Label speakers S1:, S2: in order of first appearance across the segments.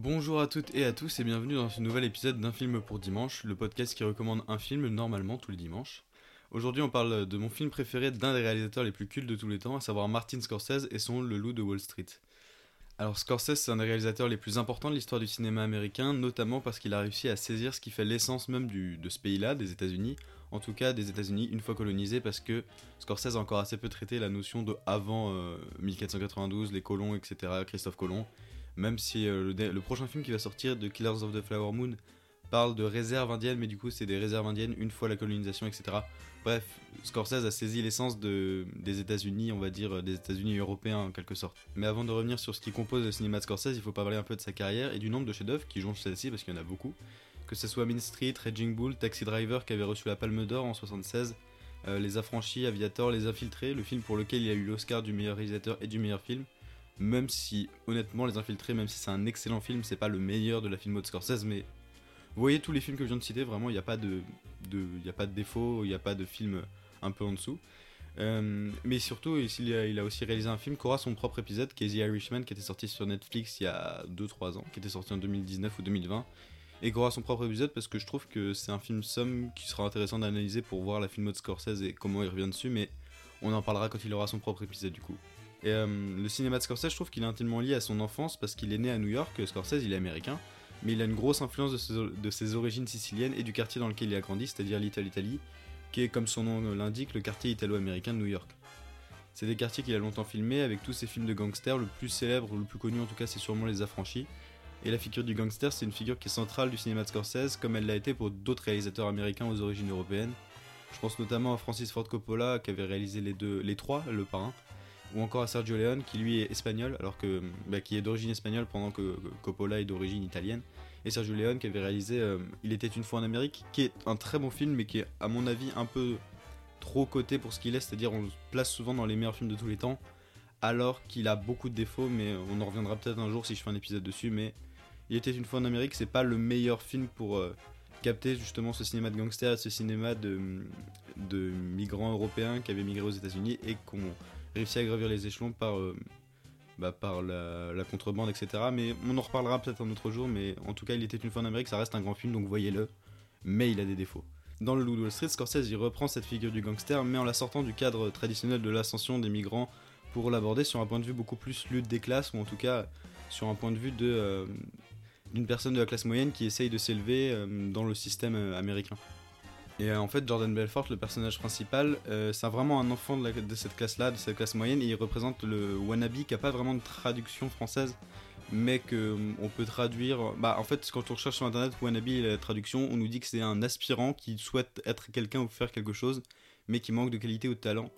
S1: Bonjour à toutes et à tous et bienvenue dans ce nouvel épisode d'un film pour dimanche, le podcast qui recommande un film normalement tous les dimanches. Aujourd'hui on parle de mon film préféré d'un des réalisateurs les plus cultes de tous les temps, à savoir Martin Scorsese et son Le Loup de Wall Street. Alors Scorsese c'est un des réalisateurs les plus importants de l'histoire du cinéma américain, notamment parce qu'il a réussi à saisir ce qui fait l'essence même de ce pays-là, des États-Unis, en tout cas des États-Unis une fois colonisés, parce que Scorsese a encore assez peu traité la notion de avant euh, 1492, les colons, etc., Christophe Colomb, même si euh, le, prochain film qui va sortir de Killers of the Flower Moon parle de réserves indiennes, mais du coup c'est des réserves indiennes une fois la colonisation, etc. Bref, Scorsese a saisi l'essence de, des États-Unis, on va dire des États-Unis européens en quelque sorte. Mais avant de revenir sur ce qui compose le cinéma de Scorsese, il faut parler un peu de sa carrière et du nombre de chefs-d'œuvre qui jonchent celle-ci, parce qu'il y en a beaucoup. Que ce soit Mean Street, Raging Bull, Taxi Driver qui avait reçu la Palme d'Or en 76, euh, Les Affranchis, Aviator, Les Infiltrés, le film pour lequel il a eu l'Oscar du meilleur réalisateur et du meilleur film. Même si, honnêtement, Les Infiltrés, même si c'est un excellent film, c'est pas le meilleur de la filmo de Scorsese, mais vous voyez tous les films que je viens de citer, vraiment, il n'y a pas de, de, a pas de défaut, il n'y a pas de film un peu en dessous. Euh, mais surtout, il a, il a, aussi réalisé un film qui aura son propre épisode, qui est The Irishman, qui était sorti sur Netflix il y a 2-3 ans, qui était sorti en 2019 ou 2020, et qui aura son propre épisode parce que je trouve que c'est un film somme qui sera intéressant d'analyser pour voir la filmo de Scorsese et comment il revient dessus, mais on en parlera quand il aura son propre épisode du coup. Et euh, le cinéma de Scorsese, je trouve qu'il est intimement lié à son enfance parce qu'il est né à New York, Scorsese il est américain, mais il a une grosse influence de ses, origines siciliennes et du quartier dans lequel il a grandi, c'est-à-dire Little Italy, qui est, comme son nom l'indique, le quartier italo-américain de New York. C'est des quartiers qu'il a longtemps filmés avec tous ses films de gangsters, le plus célèbre, le plus connu en tout cas, c'est sûrement Les Affranchis. Et la figure du gangster, c'est une figure qui est centrale du cinéma de Scorsese, comme elle l'a été pour d'autres réalisateurs américains aux origines européennes. Je pense notamment à Francis Ford Coppola, qui avait réalisé les, deux, les trois, le parrain, ou encore à Sergio Leone qui lui est espagnol alors que bah, qui est d'origine espagnole pendant que, Coppola est d'origine italienne. Et Sergio Leone qui avait réalisé euh, Il était une fois en Amérique qui est un très bon film mais qui est à mon avis un peu trop coté pour ce qu'il est. C'est-à-dire on le place souvent dans les meilleurs films de tous les temps alors qu'il a beaucoup de défauts mais on en reviendra peut-être un jour si je fais un épisode dessus. Mais Il était une fois en Amérique c'est pas le meilleur film pour euh, capter justement ce cinéma de gangster ce cinéma de, de migrants européens qui avaient migré aux États-Unis et qu'on réussi à gravir les échelons par, euh, bah, par la, contrebande, etc. Mais on en reparlera peut-être un autre jour, mais en tout cas, il était une fois en Amérique, ça reste un grand film, donc voyez-le, mais il a des défauts. Dans le Loup Wall Street, Scorsese il reprend cette figure du gangster, mais en la sortant du cadre traditionnel de l'ascension des migrants pour l'aborder sur un point de vue beaucoup plus lutte des classes, ou en tout cas sur un point de vue de, euh, d'une personne de la classe moyenne qui essaye de s'élever euh, dans le système américain. Et euh, en fait, Jordan Belfort, le personnage principal, euh, c'est vraiment un enfant de, cette classe-là, de cette classe moyenne, et il représente le wannabe qui a pas vraiment de traduction française, mais que euh, peut traduire. Bah, en fait, quand on recherche sur internet wannabe et la traduction, on nous dit que c'est un aspirant qui souhaite être quelqu'un ou faire quelque chose, mais qui manque de qualité ou de talent.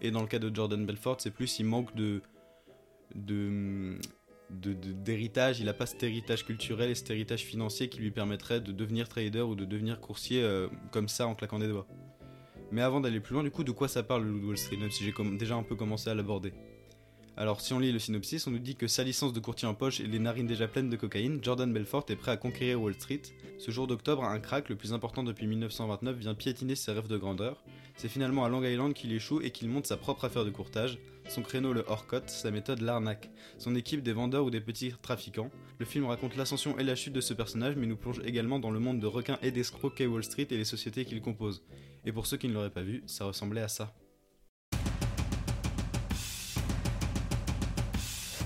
S1: Et dans le cas de Jordan Belfort, c'est plus il manque de de d'héritage, il n'a pas cet héritage culturel et cet héritage financier qui lui permettrait de devenir trader ou de devenir coursier euh, comme ça en claquant des doigts. Mais avant d'aller plus loin, du coup, de quoi ça parle le Wall Street, même si j'ai déjà un peu commencé à l'aborder? Alors si on lit le synopsis, on nous dit que sa licence de courtier en poche et les narines déjà pleines de cocaïne, Jordan Belfort est prêt à conquérir Wall Street. Ce jour d'octobre, un crack, le plus important depuis 1929, vient piétiner ses rêves de grandeur. C'est finalement à Long Island qu'il échoue et qu'il monte sa propre affaire de courtage. Son créneau le hors-cote, sa méthode l'arnaque. Son équipe des vendeurs ou des petits trafiquants. Le film raconte l'ascension et la chute de ce personnage, mais nous plonge également dans le monde de requins et d'escrocs qu'est Wall Street et les sociétés qu'il compose. Et pour ceux qui ne l'auraient pas vu, ça ressemblait à ça.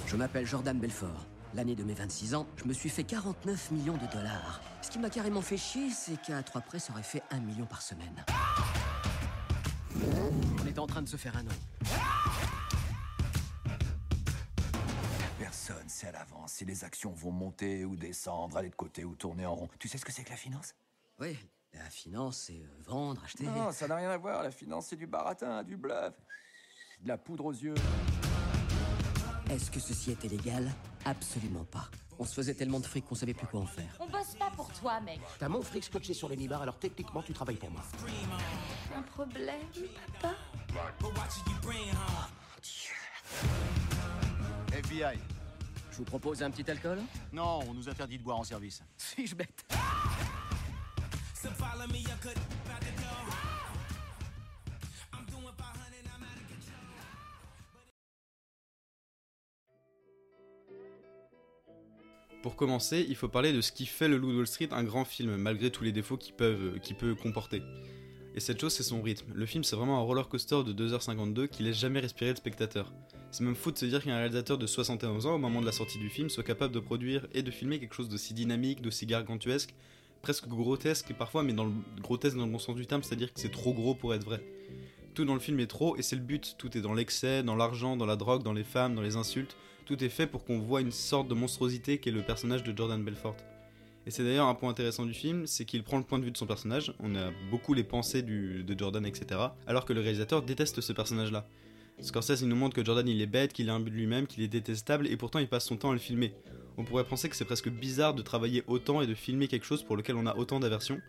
S2: Je m'appelle Jordan Belfort. L'année de mes 26 ans, je me suis fait 49 millions de dollars. Ce qui m'a carrément fait chier, c'est qu'à 3 près, ça aurait fait 1 million par semaine. On est en train de se faire un nom.
S3: Personne sait à l'avance si les actions vont monter ou descendre, aller de côté ou tourner en rond. Tu sais ce que c'est que la finance?
S2: Oui, la finance, c'est euh, vendre, acheter.
S3: Non, ça n'a rien à voir. La finance, c'est du baratin, du bluff, de la poudre aux yeux.
S2: Est-ce que ceci était légal? Absolument pas. On se faisait tellement de fric qu'on savait plus quoi en faire.
S4: On bosse pas pour toi, mec.
S5: T'as mon fric scotché sur le nibar, alors techniquement tu travailles pour moi.
S4: Un problème, papa
S5: FBI.
S2: Vous propose un petit alcool
S5: Non, on nous interdit de boire en service.
S2: Suis-je bête
S1: Pour commencer, il faut parler de ce qui fait le Loup de Wall Street un grand film, malgré tous les défauts qu'il peut, qu'il peut comporter. Et cette chose, c'est son rythme. Le film, c'est vraiment un roller coaster de 2h52 qui laisse jamais respirer le spectateur. C'est même fou de se dire qu'un réalisateur de 71 ans, au moment de la sortie du film, soit capable de produire et de filmer quelque chose d'aussi dynamique, d'aussi gargantuesque, presque grotesque parfois, mais dans le grotesque dans le bon sens du terme, c'est-à-dire que c'est trop gros pour être vrai. Tout dans le film est trop, et c'est le but. Tout est dans l'excès, dans l'argent, dans la drogue, dans les femmes, dans les insultes. Tout est fait pour qu'on voit une sorte de monstruosité qu'est le personnage de Jordan Belfort. Et c'est d'ailleurs un point intéressant du film, c'est qu'il prend le point de vue de son personnage, on a beaucoup les pensées de Jordan, etc., alors que le réalisateur déteste ce personnage-là. Scorsese il nous montre que Jordan il est bête, qu'il est imbu de lui-même, qu'il est détestable, et pourtant il passe son temps à le filmer. On pourrait penser que c'est presque bizarre de travailler autant et de filmer quelque chose pour lequel on a autant d'aversion,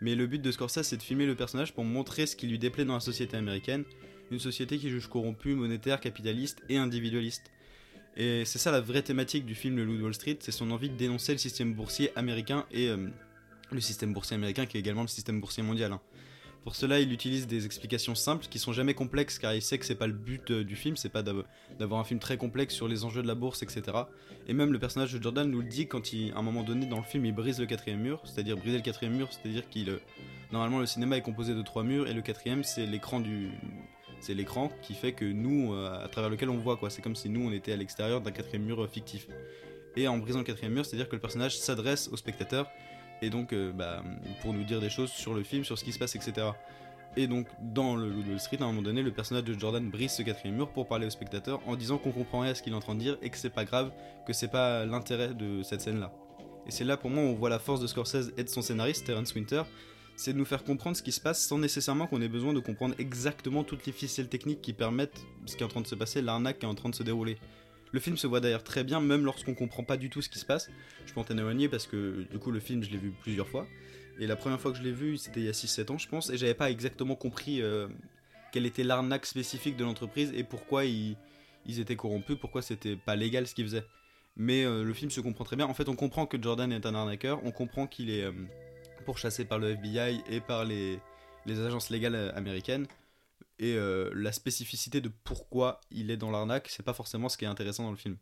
S1: mais le but de Scorsese c'est de filmer le personnage pour montrer ce qui lui déplaît dans la société américaine, une société qui juge corrompue, monétaire, capitaliste et individualiste. Et c'est ça la vraie thématique du film Le Loup de Wall Street, c'est son envie de dénoncer le système boursier américain et euh, le système boursier américain qui est également le système boursier mondial. hein. Pour cela, il utilise des explications simples qui sont jamais complexes car il sait que c'est pas le but euh, du film, c'est pas d'av- d'avoir un film très complexe sur les enjeux de la bourse, etc. Et même le personnage de Jordan nous le dit quand il, à un moment donné dans le film, il brise le quatrième mur, c'est-à-dire briser le quatrième mur, c'est-à-dire qu'il, euh, normalement le cinéma est composé de trois murs et le quatrième c'est l'écran du, c'est l'écran qui fait que nous, euh, à travers lequel on voit quoi. C'est comme si nous on était à l'extérieur d'un quatrième mur fictif. Et en brisant le quatrième mur, c'est-à-dire que le personnage s'adresse au spectateur et donc euh, bah, pour nous dire des choses sur le film, sur ce qui se passe, etc. Et donc dans le Loup de Wall Street, à un moment donné, le personnage de Jordan brise ce quatrième mur pour parler au spectateur en disant qu'on comprend rien à ce qu'il est en train de dire et que c'est pas grave, que c'est pas l'intérêt de cette scène-là. Et c'est là pour moi où on voit la force de Scorsese et de son scénariste Terence Winter, c'est de nous faire comprendre ce qui se passe sans nécessairement qu'on ait besoin de comprendre exactement toutes les ficelles techniques qui permettent ce qui est en train de se passer, l'arnaque qui est en train de se dérouler. Le film se voit d'ailleurs très bien, même lorsqu'on comprend pas du tout ce qui se passe. Je peux en témoigner parce que du coup le film je l'ai vu plusieurs fois. Et la première fois que je l'ai vu, c'était il y a 6-7 ans je pense, et j'avais pas exactement compris euh, quelle était l'arnaque spécifique de l'entreprise et pourquoi ils, étaient corrompus, pourquoi c'était pas légal ce qu'ils faisaient. Mais euh, le film se comprend très bien. En fait, on comprend que Jordan est un arnaqueur, on comprend qu'il est euh, pourchassé par le FBI et par les, les agences légales euh, américaines. Et euh, la spécificité de pourquoi il est dans l'arnaque, c'est pas forcément ce qui est intéressant dans le film.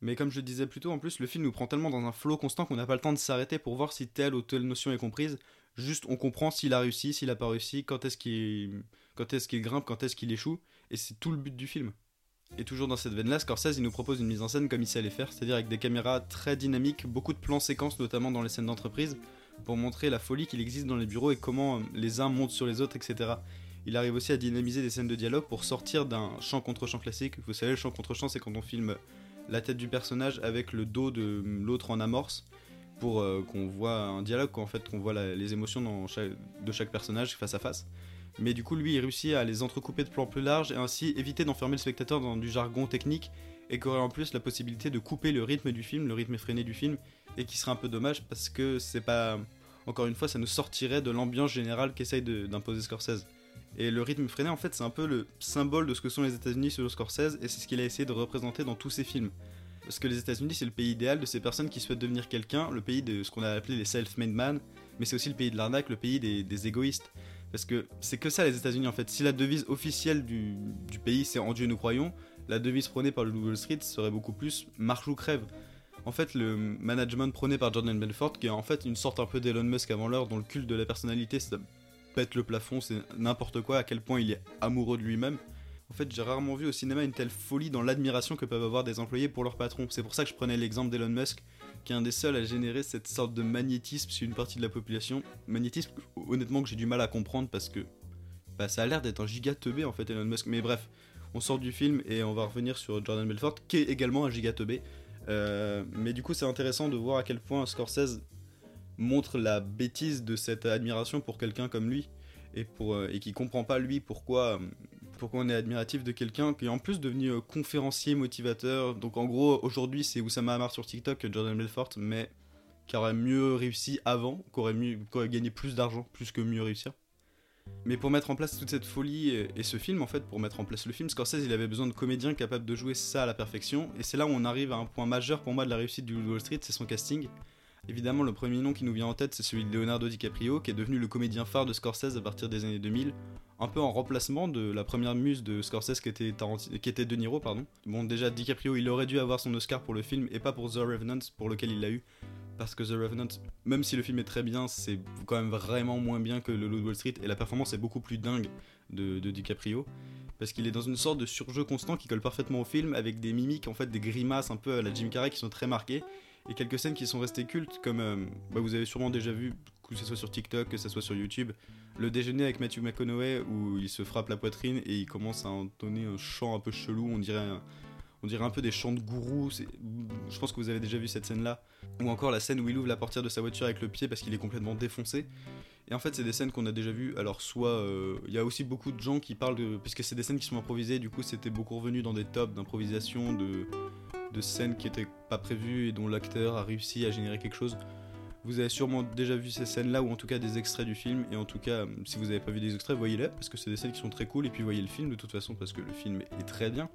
S1: Mais comme je le disais plus tôt, en plus, le film nous prend tellement dans un flot constant qu'on n'a pas le temps de s'arrêter pour voir si telle ou telle notion est comprise. Juste, on comprend s'il a réussi, s'il a pas réussi, quand est-ce qu'il grimpe, quand est-ce qu'il échoue. Et c'est tout le but du film. Et toujours dans cette veine-là, Scorsese il nous propose une mise en scène comme il sait les faire, c'est-à-dire avec des caméras très dynamiques, beaucoup de plans séquences, notamment dans les scènes d'entreprise, pour montrer la folie qu'il existe dans les bureaux et comment euh, les uns montent sur les autres, etc. Il arrive aussi à dynamiser des scènes de dialogue pour sortir d'un champ contre champ classique. Vous savez, le champ contre champ, c'est quand on filme la tête du personnage avec le dos de l'autre en amorce pour euh, qu'on voit un dialogue, qu'en fait, qu'on voit les émotions de chaque personnage face à face. Mais du coup, lui, il réussit à les entrecouper de plans plus larges et ainsi éviter d'enfermer le spectateur dans du jargon technique et qu'aurait en plus la possibilité de couper le rythme du film, le rythme effréné du film, et qui serait un peu dommage parce que c'est pas. Encore une fois, ça nous sortirait de l'ambiance générale qu'essaye d'imposer Scorsese. Et le rythme effréné, en fait, c'est un peu le symbole de ce que sont les États-Unis selon Scorsese, et c'est ce qu'il a essayé de représenter dans tous ses films. Parce que les États-Unis, c'est le pays idéal de ces personnes qui souhaitent devenir quelqu'un, le pays de ce qu'on a appelé les self-made man, mais c'est aussi le pays de l'arnaque, le pays des, égoïstes. Parce que c'est que ça les États-Unis en fait. Si la devise officielle du, du pays c'est en Dieu nous croyons, la devise prônée par le Wall Street serait beaucoup plus marche ou crève. En fait, le management prôné par Jordan Belfort, qui est en fait une sorte un peu d'Elon Musk avant l'heure, dont le culte de la personnalité pète le plafond, c'est n'importe quoi, à quel point il est amoureux de lui-même. En fait, j'ai rarement vu au cinéma une telle folie dans l'admiration que peuvent avoir des employés pour leur patron. C'est pour ça que je prenais l'exemple d'Elon Musk, qui est un des seuls à générer cette sorte de magnétisme sur une partie de la population. Magnétisme, honnêtement, que j'ai du mal à comprendre parce que bah, ça a l'air d'être un giga en fait, Elon Musk. Mais bref, on sort du film et on va revenir sur Jordan Belfort, qui est également un giga. Euh, mais du coup, c'est intéressant de voir à quel point Scorsese montre la bêtise de cette admiration pour quelqu'un comme lui et, pour, euh, et qui comprend pas lui pourquoi, euh, pourquoi on est admiratif de quelqu'un qui est en plus devenu euh, conférencier, motivateur. Donc en gros, aujourd'hui, c'est Oussama Hamar sur TikTok que Jordan Belfort, mais qui aurait mieux réussi avant, qui aurait, gagné plus d'argent, plus que mieux réussir. Mais pour mettre en place toute cette folie et, et ce film, en fait, pour mettre en place le film, Scorsese, il avait besoin de comédiens capables de jouer ça à la perfection. Et c'est là où on arrive à un point majeur pour moi de la réussite du Wall Street, c'est son casting. Évidemment, le premier nom qui nous vient en tête, c'est celui de Leonardo DiCaprio, qui est devenu le comédien phare de Scorsese à partir des années 2000, un peu en remplacement de la première muse de Scorsese qui était, Tarantino, qui était De Niro. Pardon. Bon, déjà, DiCaprio, il aurait dû avoir son Oscar pour le film et pas pour The Revenant, pour lequel il l'a eu. Parce que The Revenant, même si le film est très bien, c'est quand même vraiment moins bien que le Loup Wall Street, et la performance est beaucoup plus dingue de, de DiCaprio. Parce qu'il est dans une sorte de surjeu constant qui colle parfaitement au film, avec des mimiques, en fait, des grimaces un peu à la Jim Carrey qui sont très marquées, et quelques scènes qui sont restées cultes, comme euh, bah, vous avez sûrement déjà vu, que ce soit sur TikTok, que ce soit sur YouTube, le déjeuner avec Matthew McConaughey où il se frappe la poitrine et il commence à entonner un chant un peu chelou, on dirait un, on dirait un peu des chants de gourou. Je pense que vous avez déjà vu cette scène-là. Ou encore la scène où il ouvre la portière de sa voiture avec le pied parce qu'il est complètement défoncé. Et en fait, c'est des scènes qu'on a déjà vues. Alors, soit euh, il y a aussi beaucoup de gens qui parlent de. Puisque c'est des scènes qui sont improvisées, du coup, c'était beaucoup revenu dans des tops d'improvisation, de, de scènes qui étaient pas prévues et dont l'acteur a réussi à générer quelque chose. Vous avez sûrement déjà vu ces scènes-là, ou en tout cas des extraits du film. Et en tout cas, si vous n'avez pas vu des extraits, voyez-les, parce que c'est des scènes qui sont très cool. Et puis voyez le film de toute façon, parce que le film est très bien.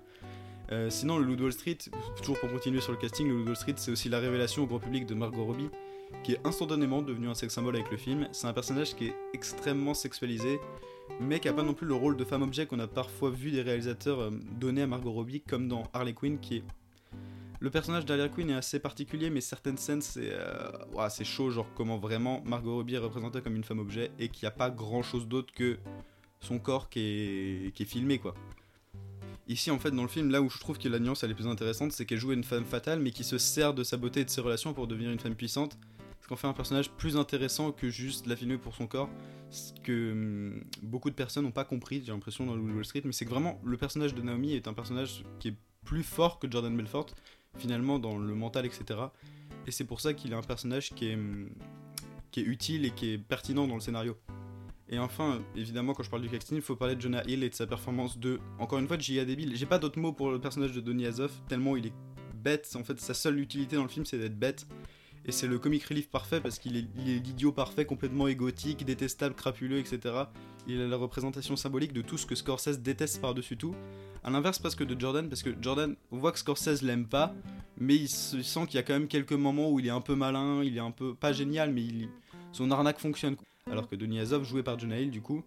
S1: Euh, sinon, le Loup de Wall Street, toujours pour continuer sur le casting, le Loup de Wall Street, c'est aussi la révélation au grand public de Margot Robbie, qui est instantanément devenue un sex symbole avec le film. C'est un personnage qui est extrêmement sexualisé, mais qui a pas non plus le rôle de femme objet qu'on a parfois vu des réalisateurs euh, donner à Margot Robbie, comme dans Harley Quinn, qui est le personnage d'Harley Quinn est assez particulier, mais certaines scènes, c'est euh, chaud, genre comment vraiment Margot Robbie est représentée comme une femme objet et qu'il n'y a pas grand chose d'autre que son corps qui est, filmé, quoi. Ici, en fait, dans le film, là où je trouve que la nuance elle est plus intéressante, c'est qu'elle joue une femme fatale, mais qui se sert de sa beauté et de ses relations pour devenir une femme puissante. Ce qu'on fait un personnage plus intéressant que juste la filmer pour son corps. Ce que hum, beaucoup de personnes n'ont pas compris, j'ai l'impression, dans le Wall Street, mais c'est que vraiment, le personnage de Naomi est un personnage qui est plus fort que Jordan Belfort, finalement, dans le mental, etc. Et c'est pour ça qu'il est un personnage qui est, hum, qui est utile et qui est pertinent dans le scénario. Et enfin, évidemment, quand je parle du casting, il faut parler de Jonah Hill et de sa performance de, encore une fois, de débile. J'ai pas d'autres mots pour le personnage de Donny Azov, tellement il est bête. En fait, sa seule utilité dans le film, c'est d'être bête. Et c'est le comic relief parfait parce qu'il est l'idiot parfait, complètement égotique, détestable, crapuleux, etc. Il est la représentation symbolique de tout ce que Scorsese déteste par-dessus tout. À l'inverse presque de Jordan, parce que Jordan, on voit que Scorsese l'aime pas, mais il se sent qu'il y a quand même quelques moments où il est un peu malin, il est un peu, pas génial, mais il, son arnaque fonctionne. Alors que Denis Azov, joué par Jonah Hill, du coup,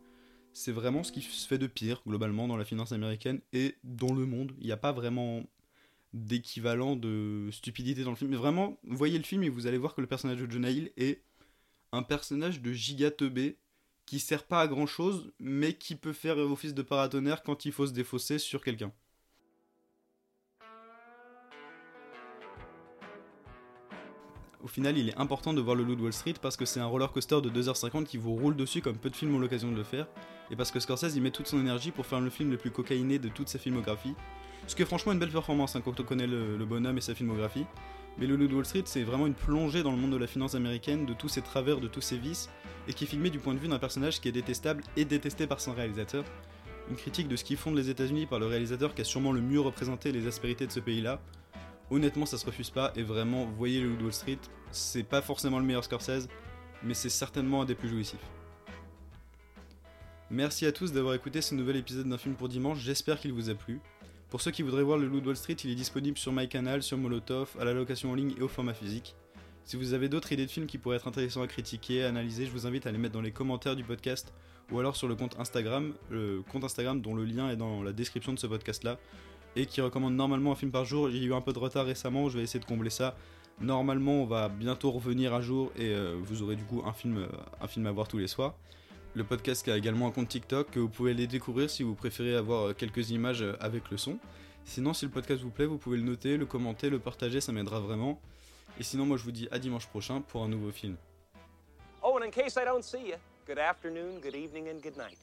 S1: c'est vraiment ce qui se fait de pire, globalement, dans la finance américaine et dans le monde. Il n'y a pas vraiment d'équivalent de stupidité dans le film. Mais vraiment, voyez le film et vous allez voir que le personnage de Jonah Hill est un personnage de giga teubé qui sert pas à grand chose, mais qui peut faire office de paratonnerre quand il faut se défausser sur quelqu'un. Au final, il est important de voir le Loup de Wall Street parce que c'est un roller coaster de 2h50 qui vous roule dessus comme peu de films ont l'occasion de le faire, et parce que Scorsese y met toute son énergie pour faire le film le plus cocaïné de toute sa filmographie. Ce qui est franchement une belle performance hein, quand on connaît le, bonhomme et sa filmographie. Mais le Loup de Wall Street, c'est vraiment une plongée dans le monde de la finance américaine, de tous ses travers, de tous ses vices, et qui est filmé du point de vue d'un personnage qui est détestable et détesté par son réalisateur. Une critique de ce qui fonde les États-Unis par le réalisateur qui a sûrement le mieux représenté les aspérités de ce pays-là, Honnêtement, ça se refuse pas. Et vraiment, voyez le Loup de Wall Street. C'est pas forcément le meilleur Scorsese, mais c'est certainement un des plus jouissifs. Merci à tous d'avoir écouté ce nouvel épisode d'un film pour dimanche. J'espère qu'il vous a plu. Pour ceux qui voudraient voir le de Wall Street, il est disponible sur MyCanal, sur Molotov, à la location en ligne et au format physique. Si vous avez d'autres idées de films qui pourraient être intéressants à critiquer, à analyser, je vous invite à les mettre dans les commentaires du podcast ou alors sur le compte Instagram, le compte Instagram dont le lien est dans la description de ce podcast là et qui recommande normalement un film par jour. J'ai eu un peu de retard récemment, je vais essayer de combler ça. Normalement, on va bientôt revenir à jour et euh, vous aurez du coup un film, euh, un film à voir tous les soirs. Le podcast a également un compte TikTok que vous pouvez aller découvrir si vous préférez avoir euh, quelques images avec le son. Sinon, si le podcast vous plaît, vous pouvez le noter, le commenter, le partager, ça m'aidera vraiment. Et sinon, moi je vous dis à dimanche prochain pour un nouveau film.
S6: Oh, and in case I don't see you, good afternoon, good evening, and good night.